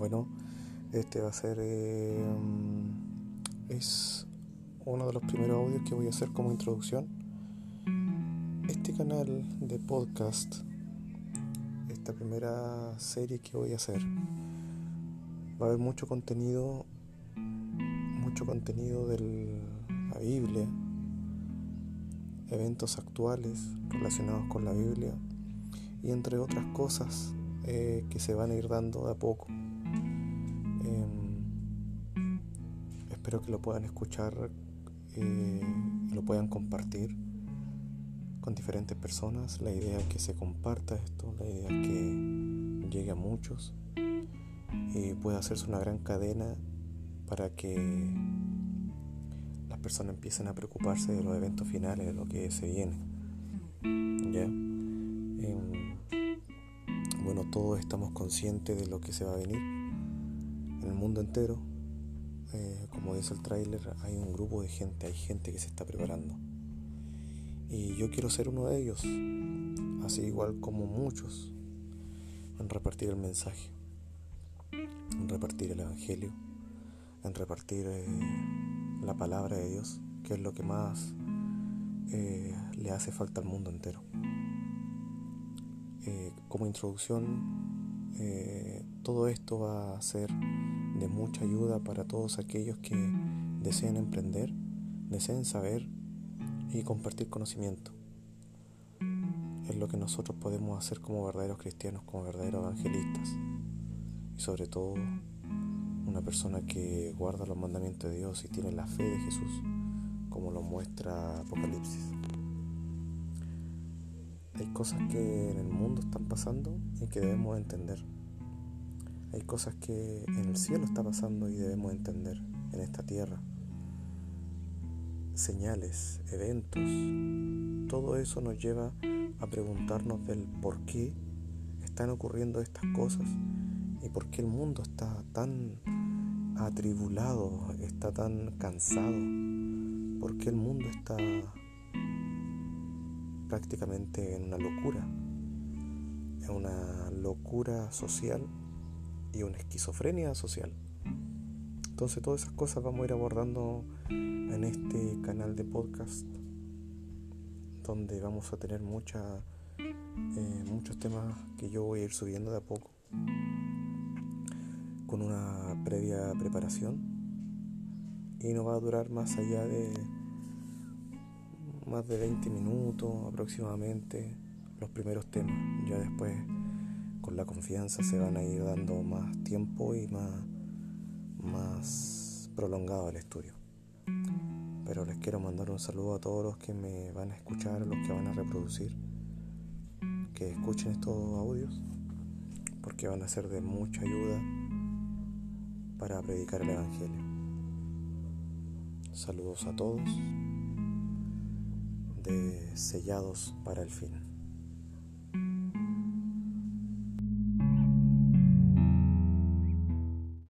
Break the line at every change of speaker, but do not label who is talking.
Bueno, este va a ser... Eh, es uno de los primeros audios que voy a hacer como introducción. Este canal de podcast, esta primera serie que voy a hacer, va a haber mucho contenido, mucho contenido de la Biblia, eventos actuales relacionados con la Biblia y entre otras cosas eh, que se van a ir dando de a poco. Em, espero que lo puedan escuchar eh, y lo puedan compartir con diferentes personas. La idea es que se comparta esto, la idea es que llegue a muchos y pueda hacerse una gran cadena para que las personas empiecen a preocuparse de los eventos finales, de lo que se viene. ¿Ya? Em, bueno, todos estamos conscientes de lo que se va a venir mundo entero. Eh, como dice el tráiler, hay un grupo de gente, hay gente que se está preparando. Y yo quiero ser uno de ellos, así igual como muchos, en repartir el mensaje, en repartir el Evangelio, en repartir eh, la palabra de Dios, que es lo que más eh, le hace falta al mundo entero. Como introducción, todo esto va a ser de mucha ayuda para todos aquellos que deseen emprender, deseen saber y compartir conocimiento. Es lo que nosotros podemos hacer como verdaderos cristianos, como verdaderos evangelistas. Y sobre todo una persona que guarda los mandamientos de Dios y tiene la fe de Jesús, como lo muestra Apocalipsis. Hay cosas que en el mundo están pasando y que debemos entender. Hay cosas que en el cielo está pasando y debemos entender en esta tierra. Señales, eventos, todo eso nos lleva a preguntarnos del por qué están ocurriendo estas cosas y por qué el mundo está tan atribulado, está tan cansado, por qué el mundo está prácticamente en una locura, en una locura social y una esquizofrenia social. Entonces todas esas cosas vamos a ir abordando en este canal de podcast donde vamos a tener eh, muchos temas que yo voy a ir subiendo de a poco con una previa preparación y no va a durar más allá de más de 20 minutos aproximadamente los primeros temas. Ya después con la confianza se van a ir dando más tiempo y más, más prolongado el estudio. Pero les quiero mandar un saludo a todos los que me van a escuchar, los que van a reproducir, que escuchen estos audios, porque van a ser de mucha ayuda para predicar el Evangelio. Saludos a todos de sellados para el fin.